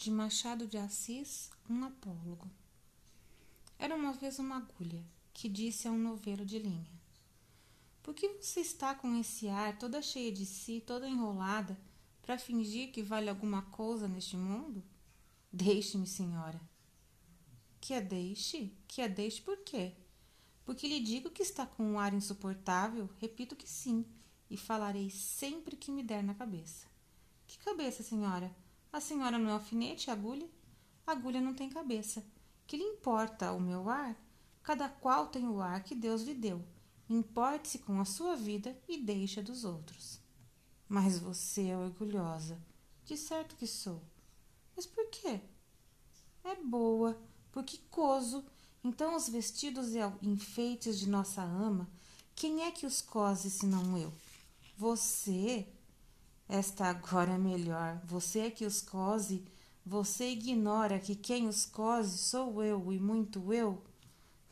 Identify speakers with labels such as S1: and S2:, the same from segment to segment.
S1: de Machado de Assis, um apólogo. Era uma vez uma agulha que disse a um novelo de linha: Por que você está com esse ar toda cheia de si, toda enrolada, para fingir que vale alguma coisa neste mundo? Deixe-me, senhora. Que a deixe? Que a deixe por quê? Porque lhe digo que está com um ar insuportável, repito que sim, e falarei sempre que me der na cabeça. Que cabeça, senhora? A senhora não é alfinete agulha? Agulha não tem cabeça. Que lhe importa o meu ar? Cada qual tem o ar que Deus lhe deu. Importe-se com a sua vida e deixa dos outros. Mas você é orgulhosa. De certo que sou. Mas por quê? É boa, porque coso. Então os vestidos e enfeites de nossa ama, quem é que os cose senão eu? Você esta agora é melhor. Você é que os cose, você ignora que quem os cose sou eu e muito eu.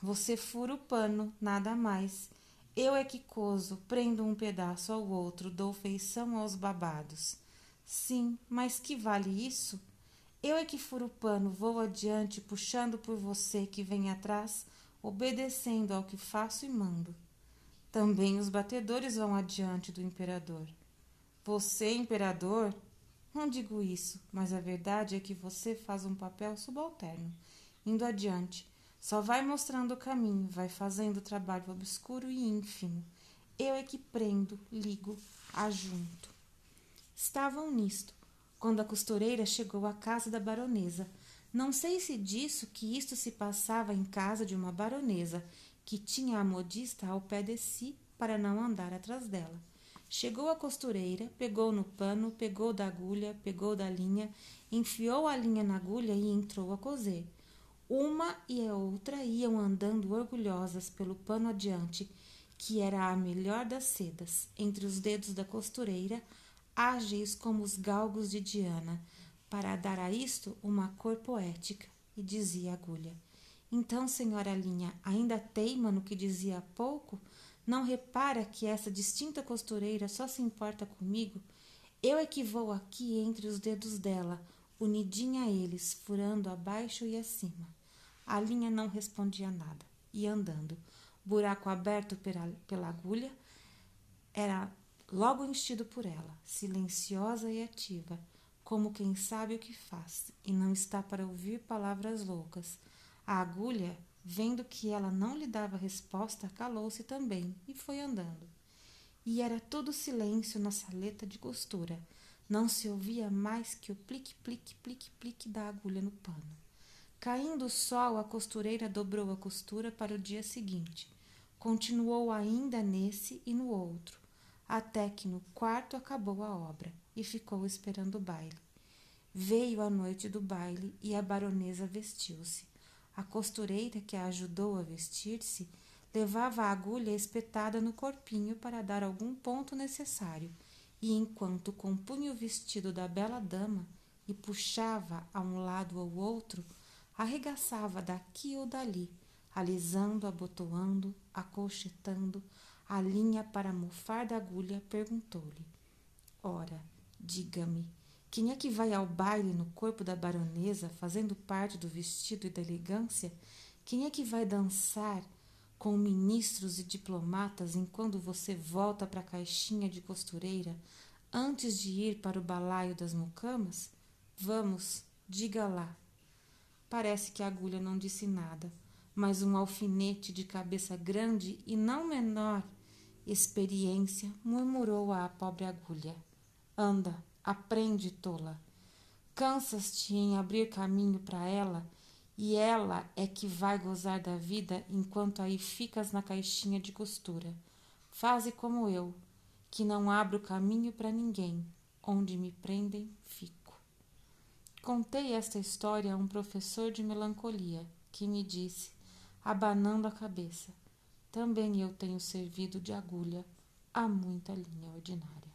S1: Você fura o pano, nada mais. Eu é que coso, prendo um pedaço ao outro, dou feição aos babados. Sim, mas que vale isso? Eu é que furo o pano, vou adiante, puxando por você que vem atrás, obedecendo ao que faço e mando. Também os batedores vão adiante do imperador. Você, imperador? Não digo isso, mas a verdade é que você faz um papel subalterno, indo adiante. Só vai mostrando o caminho, vai fazendo o trabalho obscuro e ínfimo. Eu é que prendo, ligo, ajunto. Estavam nisto, quando a costureira chegou à casa da baronesa. Não sei se disso que isto se passava em casa de uma baronesa, que tinha a modista ao pé de si para não andar atrás dela. Chegou a costureira, pegou no pano, pegou da agulha, pegou da linha, enfiou a linha na agulha e entrou a coser. Uma e a outra iam andando orgulhosas pelo pano adiante, que era a melhor das sedas, entre os dedos da costureira, ágeis como os galgos de Diana, para dar a isto uma cor poética, e dizia a agulha. Então, senhora Linha, ainda teima no que dizia há pouco? Não repara que essa distinta costureira só se importa comigo? Eu é que vou aqui entre os dedos dela, unidinha a eles, furando abaixo e acima. A linha não respondia nada, ia andando. Buraco aberto pela, pela agulha era logo enchido por ela, silenciosa e ativa, como quem sabe o que faz e não está para ouvir palavras loucas. A agulha Vendo que ela não lhe dava resposta, calou-se também e foi andando. E era todo silêncio na saleta de costura. Não se ouvia mais que o plique, plique, plique, plique da agulha no pano. Caindo o sol, a costureira dobrou a costura para o dia seguinte. Continuou ainda nesse e no outro, até que no quarto acabou a obra e ficou esperando o baile. Veio a noite do baile e a baronesa vestiu-se. A costureira que a ajudou a vestir-se levava a agulha espetada no corpinho para dar algum ponto necessário, e enquanto compunha o vestido da bela dama e puxava a um lado ou outro, arregaçava daqui ou dali, alisando, abotoando, acolchetando a linha para mofar da agulha, perguntou-lhe: Ora, diga-me, quem é que vai ao baile no corpo da baronesa, fazendo parte do vestido e da elegância? Quem é que vai dançar com ministros e diplomatas enquanto você volta para a caixinha de costureira antes de ir para o balaio das mucamas? Vamos, diga lá. Parece que a agulha não disse nada, mas um alfinete de cabeça grande e não menor experiência murmurou à pobre agulha: Anda, Aprende, tola. Cansas-te em abrir caminho para ela, e ela é que vai gozar da vida enquanto aí ficas na caixinha de costura. Faze como eu, que não abro caminho para ninguém. Onde me prendem, fico. Contei esta história a um professor de melancolia, que me disse, abanando a cabeça: Também eu tenho servido de agulha a muita linha ordinária.